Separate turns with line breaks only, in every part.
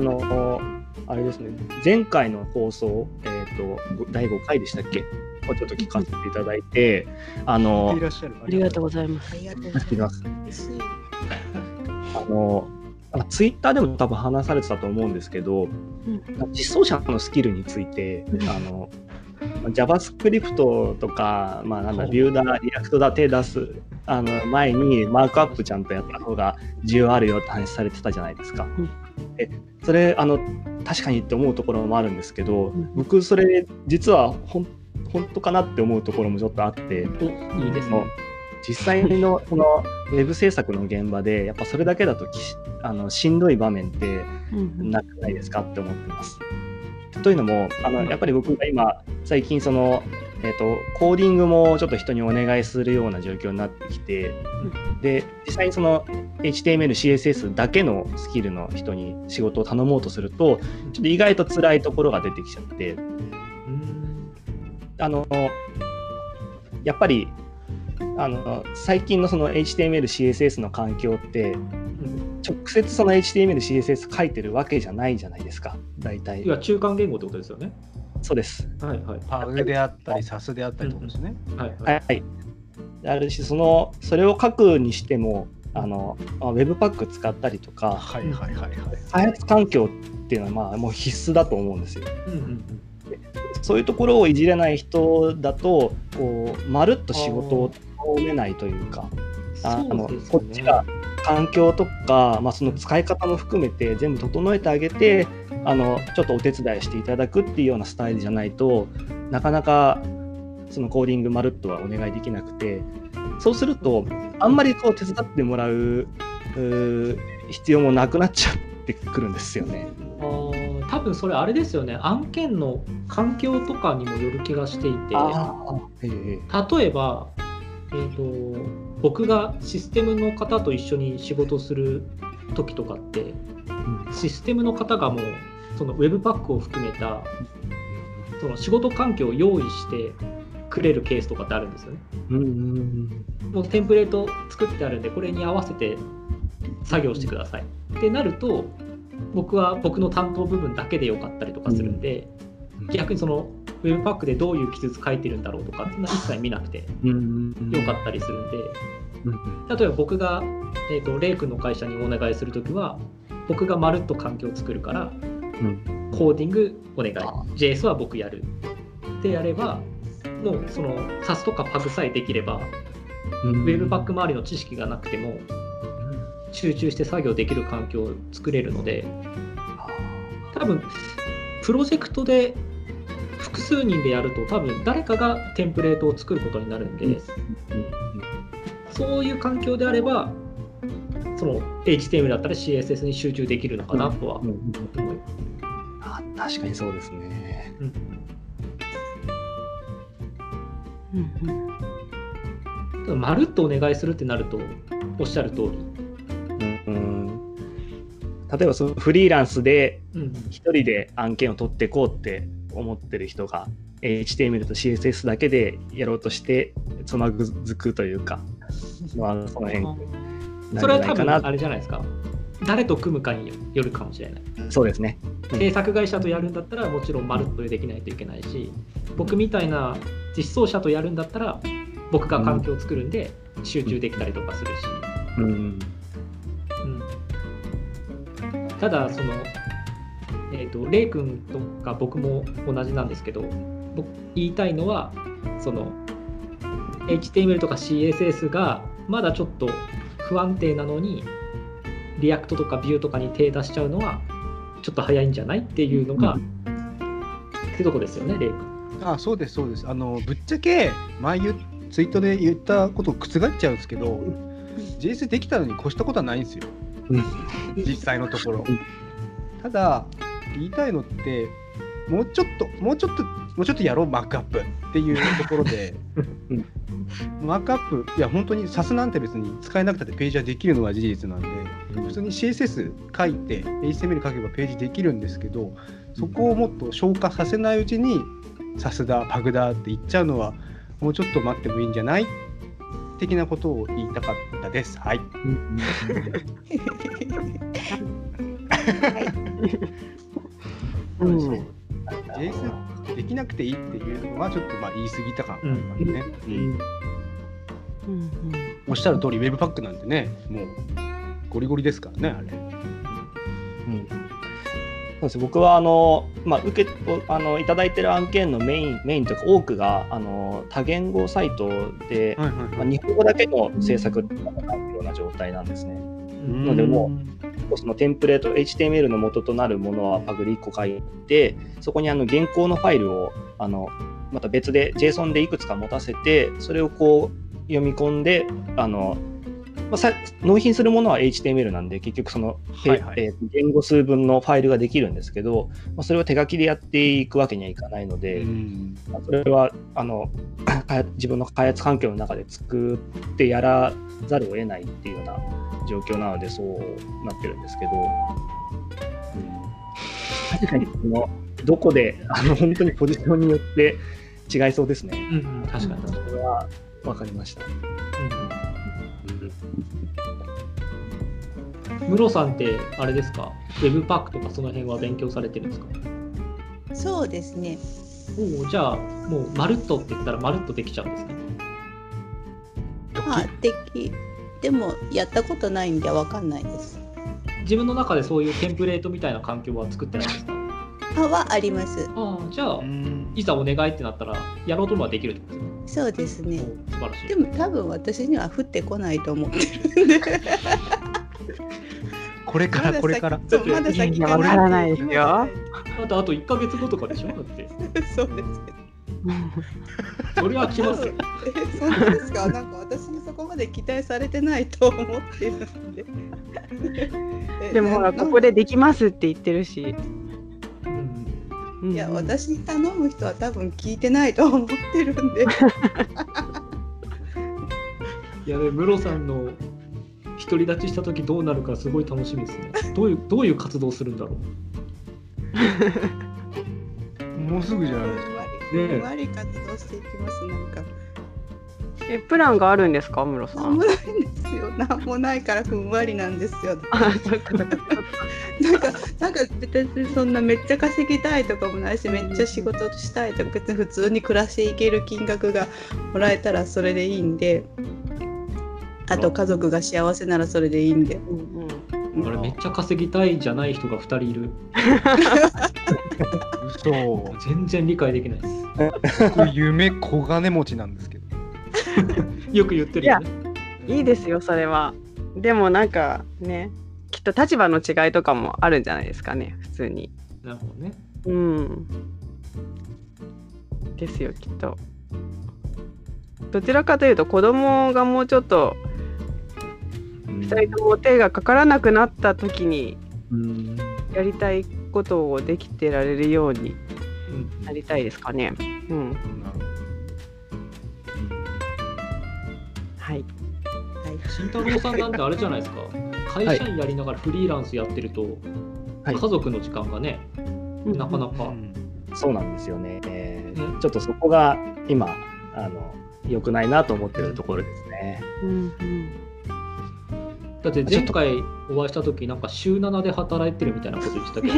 あの、あれですね、前回の放送、えっ、ー、と、第5回でしたっけ？をちょっと聞かせていただいて、あの、
ありがとうございます。ありがとうございます。
あの、ツイッターでも多分話されてたと思うんですけど、うん、実装者のスキルについて、うん、あの JavaScript とか、まあ、なんだ、 Vue だ、 React だ、手出すあの前にマークアップちゃんとやった方が需要あるよって話されてたじゃないですか。うん、えそれあの確かにって思うところもあるんですけど、僕それ実は本当かなって思うところもちょっとあって、い
いですね。
実際の このウェブ制作の現場でやっぱそれだけだとあのしんどい場面ってなくないですかって思ってます。というのもあのやっぱり僕が今最近その、えーと、コーディングもちょっと人にお願いするような状況になってきて、で実際にその HTML、CSS だけのスキルの人に仕事を頼もうとするとちょっと意外と辛いところが出てきちゃって、あのやっぱりあの最近のその HTML、CSS の環境って直接その HTML、CSS 書いてるわけじゃないじゃないですか、大体。
いや、中間言語ってことですよね。
そうです。
はいはい。
パグであったり、サスであったりとですね。
はいはい。はい、あるし、その、それを書くにしても、あの、ウェブパック使ったりとか、
はいはいはいはい。
開発環境っていうのは、まあ、もう必須だと思うんですよ。うんうんうんそういうところをいじれない人だとこうまるっと仕事を頼めないというかあの、ね、こっちが環境とか、まあ、その使い方も含めて全部整えてあげてあのちょっとお手伝いしていただくっていうようなスタイルじゃないとなかなかそのコーディングまるっとはお願いできなくてそうするとあんまりこう手伝ってもらう必要もなくなっちゃってくるんですよね。
多分それあれですよね。案件の環境とかにもよる気がしていて。例えばえーと、僕がシステムの方と一緒に仕事する時とかって、システムの方がもうそのウェブパックを含めたその仕事環境を用意してくれるケースとかってあるんですよね。もうテンプレート作ってあるんでこれに合わせて作業してください。ってなると僕は僕の担当部分だけでよかったりとかするんで、逆にそのウェブパックでどういう記述書いてるんだろうとかっていうのは一切見なくてよかったりするんで、例えば僕が、えーと、レイ君の会社にお願いするときは僕がまるっと環境を作るから、コーディングお願い。JS は僕やる。ってやればもうその SAS とかパグさえできれば、ウェブパック周りの知識がなくても集中して作業できる環境を作れるので多分プロジェクトで複数人でやると多分誰かがテンプレートを作ることになるんで、うん、そういう環境であればその HTML だったら CSS に集中できるのかなとは思います。
あ確かにそうですね。うん
うん、まるっとお願いするってなるとおっしゃる通り。
うん、例えばそのフリーランスで一人で案件を取っていこうって思ってる人が HTML と CSS だけでやろうとしてつまずくというか、まあ、その辺
それは多分あれじゃないですか。誰と組むかによるかもしれない。
そうですね、
うん、制作会社とやるんだったらもちろんまるっとできないといけないし僕みたいな実装者とやるんだったら僕が環境を作るんで集中できたりとかするし、うん、うん、ただそのえーと、レイ君とか僕も同じなんですけど僕言いたいのはその HTML とか CSS がまだちょっと不安定なのに React とか Vue とかに手出しちゃうのはちょっと早いんじゃないっていうのが、うん、ってとこですよね、レイ君。
あそうですそうです。あのぶっちゃけ前ツイートで言ったことを覆しちゃうんですけど JS できたのに越したことはないんですよ、実際のところ。ただ言いたいのってもうちょっともうちょっともうちょっとやろうマークアップっていうところで、マークアップいや本当に SAS なんて別に使えなくたってページはできるのは事実なんで、普通に CSS 書いて HTML 書けばページできるんですけどそこをもっと消化させないうちに SAS だパグだって言っちゃうのはもうちょっと待ってもいいんじゃない？的なことを言いたかったです。はい。うん、そう JS できなくていいっていうのはちょっとまあ言い過ぎたかもね。うん。うん。うん、おっしゃる通り、ウェブパックなんてね、もうゴリゴリですからね、あれ。うん。
そうです。僕はあの、まあ、受けあのいただいてる案件のメインメインというか多くがあの多言語サイトで、はいはいはい、まあ、日本語だけの制作っていうような状態なんですね。のでもうそのテンプレート HTML の元となるものはパグリ1個書いてそこにあの現行のファイルをあのまた別で JSON でいくつか持たせてそれをこう読み込んであのまあ、さ納品するものは HTML なんで、結局その、はいはい、えー、言語数分のファイルができるんですけど、まあ、それを手書きでやっていくわけにはいかないので、まあ、それはあの 自分の開発環境の中で作ってやらざるを得ないっていうような状況なので、そうなってるんですけど、うん、確かにそのどこであの本当にポジションによって違いそうですね。
うん、確かに。そ
れは分かりました。うん
ムロさんってあれですか？ウェブパックとかその辺は勉強されてるんですか？
そうですね。
おじゃあもうまるっとって言ったらまるっとできちゃうんですね？
まあできでもやったことないんでわかんないです。
自分の中でそういうテンプレートみたいな環境は作ってないですか？
あはあります。
あじゃあいざお願いってなったらやろうともできるってことですね
そうですね素晴らしいでも多分私には降ってこないと思ってるんで
これからこれから。
まだ先わからないですよ。
あとあと1か月後とかでしょ？だって。
そうですけ
ど。それは来ますよ。
え、そうですか？なんか私にそこまで期待されてないと思ってるんで。
でもほらここでできますって言ってるし。
いや、私に頼む人は多分聞いてないと思ってるんで。
いやね、ムロさんの独り立ちした時どうなるかすごい楽しみですね。どういうどういう活動するんだろ
う？もうすぐじゃないですか。
ふんわり活動していきますなんか。
えプランがあるんですか、ムロさん？
なんもないんですよ。なんもないからふんわりなんですよ。あ、そっかそっか。なんかなんか別にそんなめっちゃ稼ぎたいとかもないし、めっちゃ仕事したいとか別に普通に暮らしていける金額がもらえたらそれでいいんで。あと家族が幸せならそれでいいんで。うん
うん、あれめっちゃ稼ぎたいじゃない人が2人いる。そう全然理解できないで
す。僕夢小金持ちなんですけど。
よく言ってるよね。
いいですよそれは。でもなんかねきっと立場の違いとかもあるんじゃないですかね普通に。
なるほどね。
うん。ですよきっと。どちらかというと子供がもうちょっと2人とも手がかからなくなった時にやりたいことをできてられるようになりたいですかね。うん、はい。
慎太郎さんなんてあれじゃないですか。会社員やりながらフリーランスやってると、はい、家族の時間がね、なかなか、
そうなんですよね、えー、ちょっとそこが今あの良くないなと思ってるところですね。うんうん。
だって前回お会いした時なんか週7で働いてるみたいなこと言ってたけど。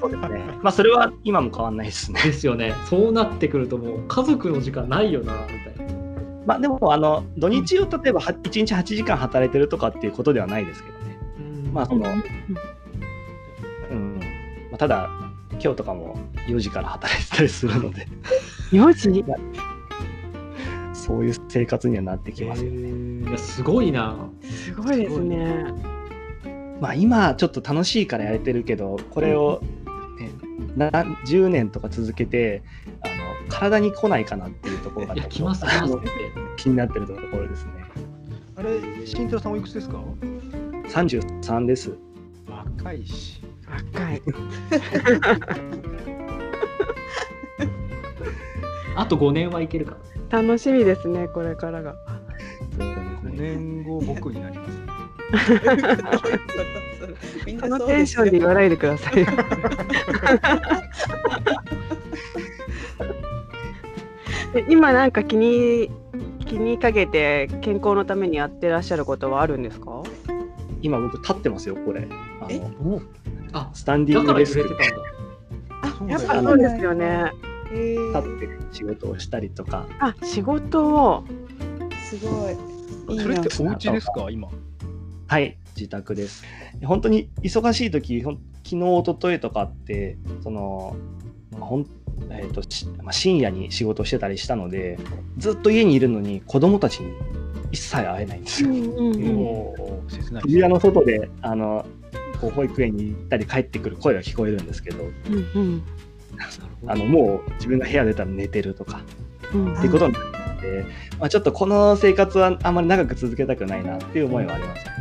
そうですね。まあそれは今も変わんないですね。
ですよね。そうなってくるともう家族の時間ないよなみたいな
まあでもあの土日を例えば1日8時間働いてるとかっていうことではないですけどね、うん、まあその、うん。まあ、ただ今日とかも4時から働いてたりするので。
4時？
そういう生活にはなってきますよね。
いやすごいな。
すごいですね。
まあ今ちょっと楽しいからやれてるけどこれを、ね、な10年とか続けてあの体に来ないかなっていうところが
きます
気になってるところですね。
あれ新太さんおいくつですか
？33です。
若いし。
若い。
あと5年はいけるか
楽しみですねこれからが
5年後僕になります、
ね、そのテンションで言わないでください 今なんか気に気にかけて健康のためにやってらっしゃることはあるんですか？
今僕立ってますよこれ。あの
あ
スタンディングデスク
あやっぱそうですよね。
立って仕事をしたりとか。
あ仕事を？
すごい。
いいそれってお家ですか？今。
はい自宅です。本当に忙しい時昨日一昨日とかってそのほんえーとまあ、深夜に仕事してたりしたのでずっと家にいるのに子供たちに一切会えないんですよ。渋谷の外であのこう保育園に行ったり帰ってくる声が聞こえるんですけど、うんうん、あのもう自分が部屋出たら寝てるとか、うん、っていうことになって、まあ、ちょっとこの生活はあんまり長く続けたくないなっていう思いはありますね。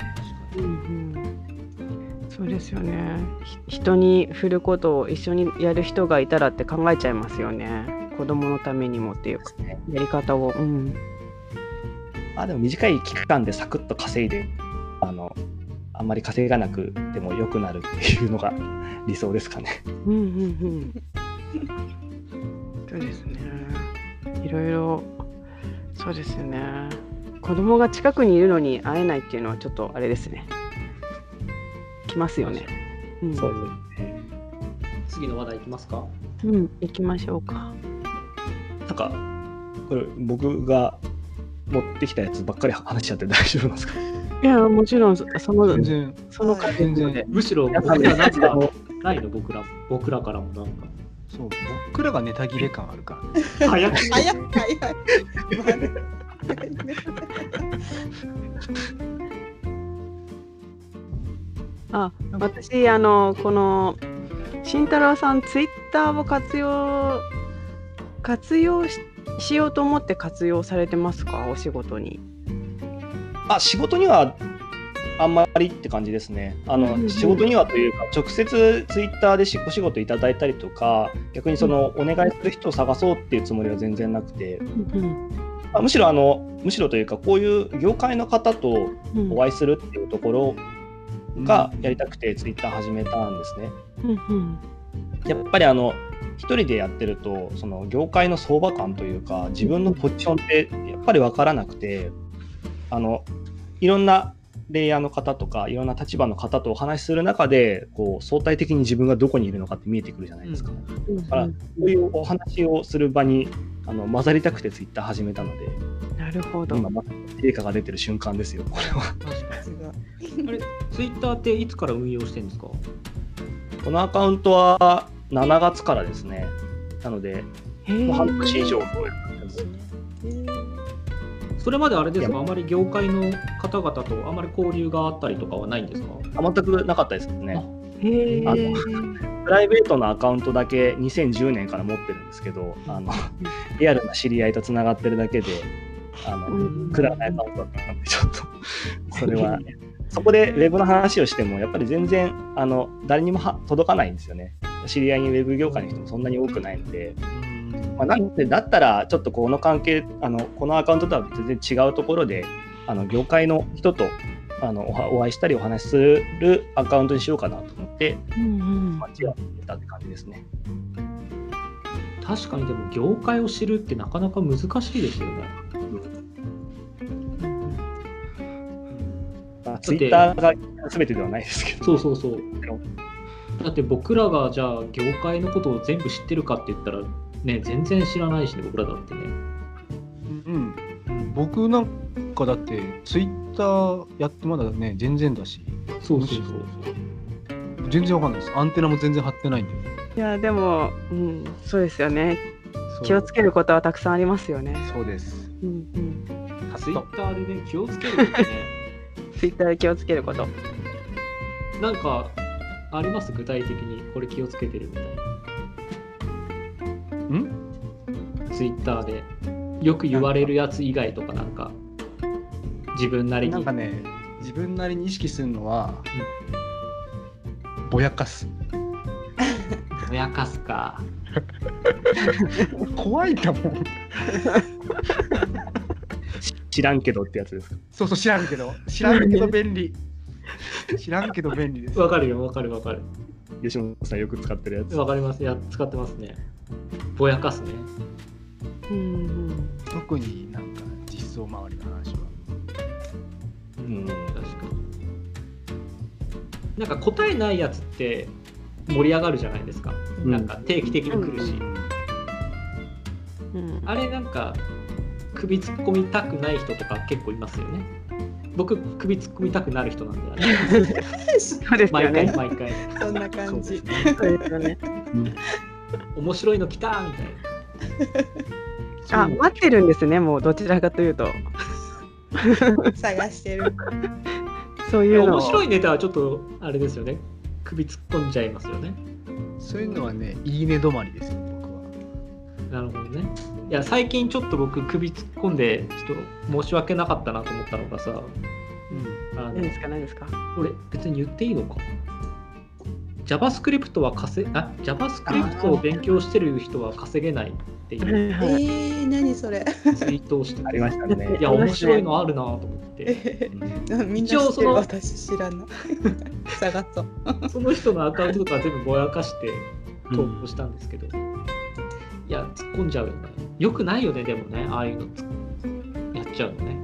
うんうん
そうですよね人に振ることを一緒にやる人がいたらって考えちゃいますよね子供のためにもっていうやり方を。うん
あでも短い期間でサクッと稼いであのあんまり稼がなくても良くなるっていうのが 理想ですかね。うんうんうん。
そうですね。いろいろそうですね。子供が近くにいるのに会えないっていうのはちょっとあれですね。きますよね。
うん、そうですね。
次の話題いきますか？
うん、行きましょうか。
なんかこれ僕が持ってきたやつばっかり話しちゃって大丈夫なんですか？
いや、もちろん、その、
全然、
その
全然、むしろ、僕らなんか、ないの、僕ら、僕らからもなんか。
そう、僕らがネタ切れ感あるか
ら。早く。
早く、早い。
あ、私、あの、この。慎太郎さん、ツイッターを活用。活用ししようと思って活用されてますか？お仕事に
あ仕事にはあんまりって感じですね。あの、うんうん、仕事にはというか、直接ツイッターでお仕事いただいたりとか、逆にその、お願いする人を探そうっていうつもりは全然なくて、うんうんまあ、むしろあの、むしろというか、こういう業界の方とお会いするっていうところがやりたくて、ツイッター始めたんですね。うんうん、やっぱりあの、一人でやってるとその業界の相場感というか自分のポジションってやっぱり分からなくてあのいろんなレイヤーの方とかいろんな立場の方とお話しする中でこう相対的に自分がどこにいるのかって見えてくるじゃないですか。うん、だからそういうお話をする場にあの混ざりたくてツイッター始めたので。
なるほど。
今ま成果が出てる瞬間ですよ。これは。
あれツイッターっていつから運用してるんですか？
このアカウントは7月からですね。なので、もう半年以上
それまであれですか、あまり業界の方々とあまり交流があったりとかはないんですか？
あ全くなかったですね。あのプライベートのアカウントだけ2010年から持ってるんですけど、あの リアルな知り合いとつながってるだけで、あのくだらないアカウントだったので、ちょっと、それはそこでウェブの話をしても、やっぱり全然あの誰にも届かないんですよね。知り合いにウェブ業界の人もそんなに多くないので。まあ、なんでだったら、ちょっとこの関係、あのこのアカウントとは全然違うところで、あの業界の人とあのお会いしたりお話しするアカウントにしようかなと思って、うんうん、間違ってたって感じですね。
確かにでも業界を知るってなかなか難しいですよね。
ツイッターが全てではないですけど。
そうそうそう。だって僕らがじゃあ業界のことを全部知ってるかって言ったらね全然知らないしね僕らだってね。
うん、僕なんかだってツイッターやってまだね全然だし。
そうそうそう。
全然わかんないです。アンテナも全然張ってないんで。
いやでも、うん、そうですよね。気をつけることはたくさんありますよね。
そうです。うんう
ん。ツイッターでね気をつけることね。
ツイッターで気をつけること。
なんかあります？具体的にこれ気をつけてるみたいな。ん？ツイッターでよく言われるやつ以外とかなんか自分なりに。
なんかね自分なりに意識するのは、うん、ぼやかす。
ぼやかすか。
怖いかも。
知らんけどってやつですか？
そうそう知らんけど知らんけど便利知らんけど便利です。
わかるよ、わかるわかる。
吉本さんよく使ってるやつ。
わかります。や、使ってますね。ぼやかすね。
うん。特になんか実装周りの話は。
うん、確かに。なんか答えないやつって盛り上がるじゃないですか、うん、なんか定期的に来るし、うん、あれなんか首突っ込みたくない人とか結構いますよね。僕首突っ込みたくなる人なんで、
そうです
毎回毎回。
そんな感じ。
ね、
面白いの来たみたい
な。あ待ってるんですねもうどちらかというと。
探してる。
そういう
面白いネタはちょっとあれですよね。首突っ込んじゃいますよね。
そういうのはねいいね止まりですよ僕は。
なるほどねいや最近ちょっと僕首突っ込んでちょっと申し訳なかったなと思ったのがさ、
うん、あ何ですか何ですか？
俺別に言っていいのか？JavaScript は稼あ JavaScript を勉強してる人は稼げないっていう。
えー、何それ？
ツイートをして
ありましたね。
いや、面白いのあるなと思って。
みんな知ってる？私知らない。探そう。
その人のアカウントとか全部ぼやかして投稿したんですけど、うん、いや、突っ込んじゃうよね。よくないよね、でもね、ああいうのやっちゃうのね。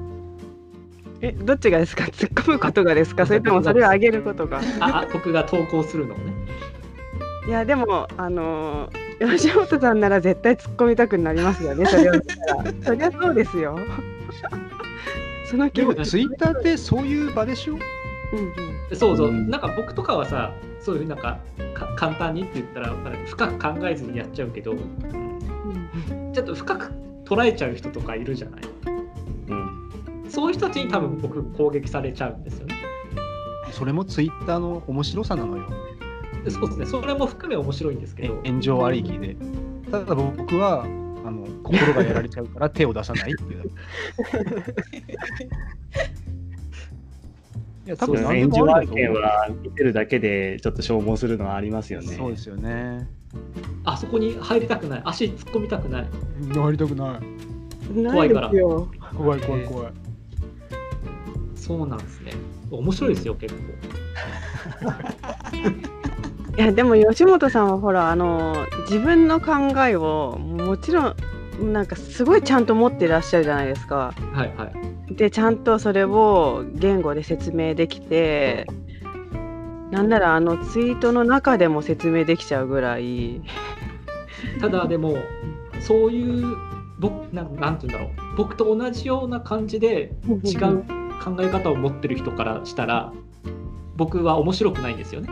え、どっちがですか？突っ込むことがですか？それともそれを上げることが？
あ、僕が投稿するのね。
いや、でも、あのー、吉本さんなら絶対突っ込みたくなりますよね、それを。そりゃそうですよ。
その気持ち。ツイッターってそういう場でしょ、うん
うん、そうそう、なんか僕とかはさ、そういうなんか簡単にって言ったら深く考えずにやっちゃうけど、うん、ちょっと深く捉えちゃう人とかいるじゃない？そういう人たちに多分僕攻撃されちゃうんですよね。
それもツイッターの面白さなのよ。
そうですね、それも含め面白いんですけど。
炎上ありきで。ただ僕はあの心がやられちゃうから手を出さないっていう。
いや多分炎上案件は見てるだけでちょっと消耗するのはありますよね。
そうですよね。
あそこに入りたくない、足突っ込みたくない。
入りたくない。
怖いから。
怖い怖い怖い。
そうなんですね。面白いですよ、結構。
いやでも吉本さんはほらあの自分の考えをもちろんなんかすごいちゃんと持ってらっしゃるじゃないですか。
はいはい、
でちゃんとそれを言語で説明できてなんならあのツイートの中でも説明できちゃうぐらい。
ただでもそういう僕なんなんて言うんだろう僕と同じような感じで違う考え方を持ってる人からしたら僕は面白くないんですよね。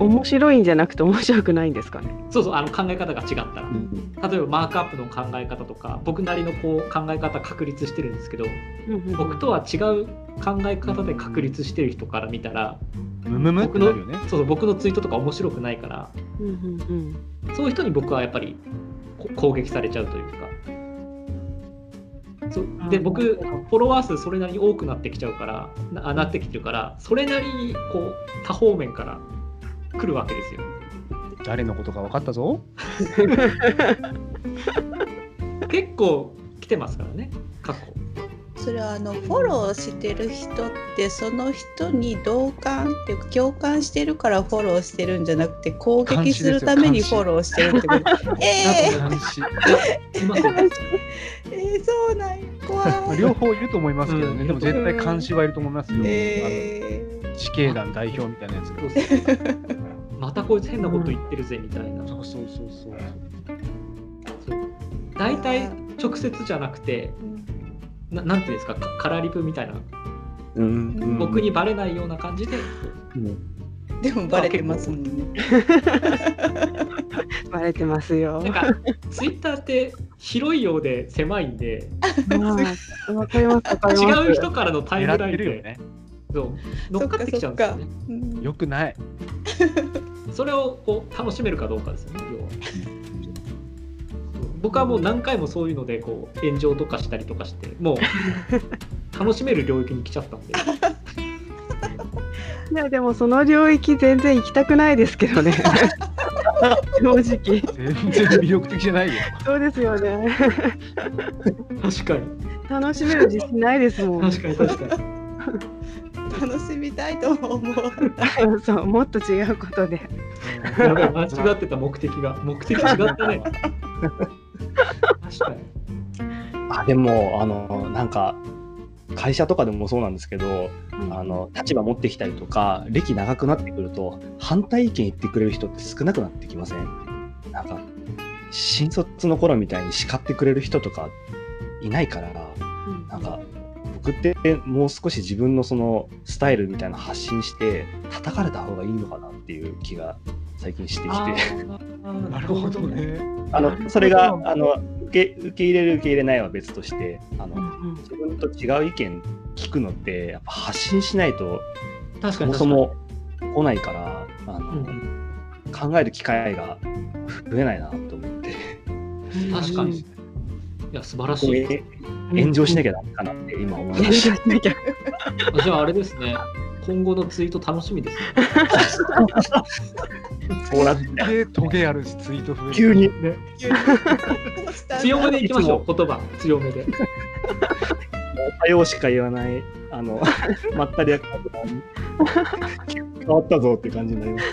面白いんじゃなくて面白くないんですかね？
そうそうあの考え方が違ったら、うん、例えばマークアップの考え方とか僕なりのこう考え方確立してるんですけど、うん、僕とは違う考え方で確立してる人から見たら、
僕の、ね、
そうそう僕のツイートとか面白くないから、うんうんうん、そういう人に僕はやっぱり攻撃されちゃうというか。そうで僕フォロワー数それなりに多くなってきちゃうからななってきてるからそれなりにこう多方面から来るわけですよ。
誰のことか分かったぞ
結構来てますからね過去。
それはあのフォローしてる人ってその人に同感っていうか共感してるからフォローしてるんじゃなくて攻撃するためにフォローしてるってこと。えー、えー、そうなんや怖
い。両方いると思いますけどね、うん、でも絶対監視はいると思いますよ。えー、死刑団代表みたいなやつが。
またこいつ変なこと言ってるぜみたいな。
そうそうそうそう。
大体直接じゃなくて。ななんていうんですかカラーリプみたいな、うん、僕にバレないような感じで、うん、
でもバレてますもんね。
バレてますよ。
なんかツイッターって広いようで狭いんで。
まあ、わかります
違う人からのタイムラインで、ね、そう。乗っかってきちゃうんですよ
ね。よくない
それをこう楽しめるかどうかですよね要は。僕はもう何回もそういうのでこう炎上とかしたりとかしてもう 楽しめる領域に来ちゃったんで。
いやでもその領域全然行きたくないですけどね。正直。全
然魅力的じゃないよ。
そうですよね。
確かに。
楽しめる自信ないですも
ん。確かに確かに
楽しみたいと思
うそうもっと違うことで。
やばい間違ってた目的が。目的違ったね。
確かに。あでもあのなんか会社とかでもそうなんですけど、うん、あの立場持ってきたりとか歴長くなってくると反対意見言ってくれる人って少なくなってきません？なんか新卒の頃みたいに叱ってくれる人とかいないから、うん、なんか僕ってもう少し自分のそのスタイルみたいな発信して叩かれた方がいいのかなっていう気が最近してきて。
なるほどね。
あのそれがあの受け受け入れる受け入れないは別としてあの、うんうん、自分と違う意見聞くのってやっぱ発信しないとそもそも来ないからあの、うん、考える機会が増えないなと思って。
確かに。いや素晴らしい
炎上しなきゃダメかなって今思いました。
じゃああれですね。今後のツイート楽しみですね。
そう
トゲあるしツイート増
え急にね。
強めでいきましょう。言葉強めで。
おはようしか言わないあの まったりや変わったぞって感じになります。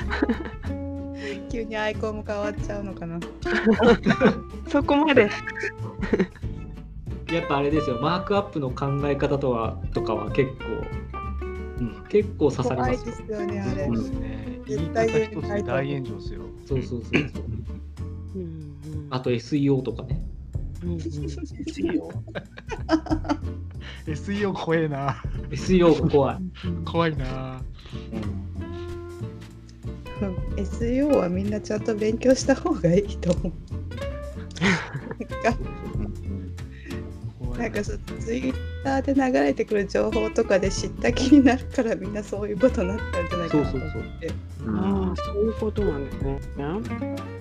急にアイコンも変わっちゃうのかな。
そこまで。
やっぱあれですよ。マークアップの考え方とはとかは結構、うん、結構刺さります
ですよねあれ、
うん、ね言い方一つで大炎上ですよ
そうそうそうそう、うん、あと SEO とかね、うんうん、
SEO SEO 怖えな。
SEO 怖い。
怖いな、
うん、SEO はみんなちゃんと勉強した方がいいと思う なんかそツイッターで流れてくる情報とかで知った気になるからみんなそういうことになったんじゃないかなと思って。
ああそういうことなんですね。